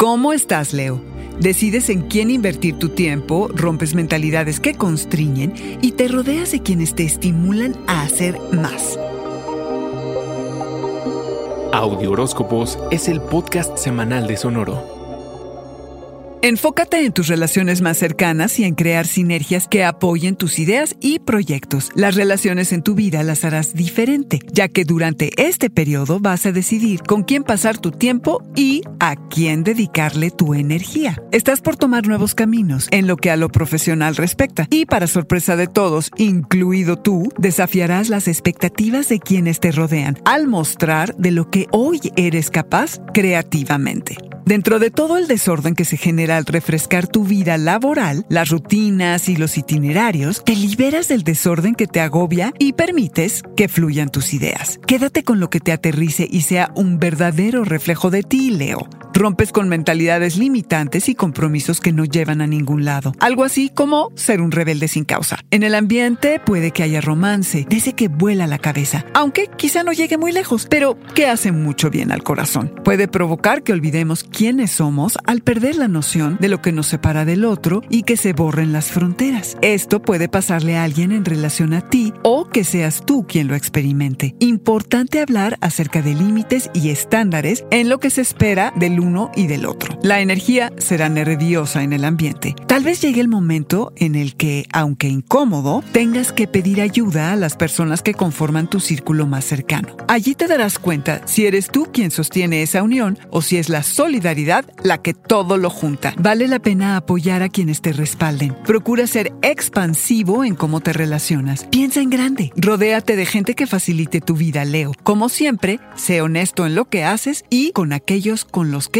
¿Cómo estás, Leo? Decides en quién invertir tu tiempo, rompes mentalidades que constriñen y te rodeas de quienes te estimulan a hacer más. Audio Horóscopos es el podcast semanal de Sonoro. Enfócate en tus relaciones más cercanas y en crear sinergias que apoyen tus ideas y proyectos. Las relaciones en tu vida las harás diferente, ya que durante este periodo vas a decidir con quién pasar tu tiempo y a quién dedicarle tu energía. Estás por tomar nuevos caminos en lo que a lo profesional respecta y para sorpresa de todos, incluido tú, desafiarás las expectativas de quienes te rodean al mostrar de lo que hoy eres capaz creativamente. Dentro de todo el desorden que se genera al refrescar tu vida laboral, las rutinas y los itinerarios, te liberas del desorden que te agobia y permites que fluyan tus ideas. Quédate con lo que te aterrice y sea un verdadero reflejo de ti, Leo. Rompes con mentalidades limitantes y compromisos que no llevan a ningún lado. Algo así como ser un rebelde sin causa. En el ambiente puede que haya romance, desde que vuela la cabeza, aunque quizá no llegue muy lejos, pero que hace mucho bien al corazón. Puede provocar que olvidemos quiénes somos al perder la noción de lo que nos separa del otro y que se borren las fronteras. Esto puede pasarle a alguien en relación a ti o que seas tú quien lo experimente. Importante hablar acerca de límites y estándares en lo que se espera del uno y del otro. La energía será nerviosa en el ambiente. Tal vez llegue el momento en el que, aunque incómodo, tengas que pedir ayuda a las personas que conforman tu círculo más cercano. Allí te darás cuenta si eres tú quien sostiene esa unión o si es la solidaridad la que todo lo junta. Vale la pena apoyar a quienes te respalden. Procura ser expansivo en cómo te relacionas. Piensa en grande. Rodéate de gente que facilite tu vida, Leo. Como siempre, sé honesto en lo que haces y con aquellos con los que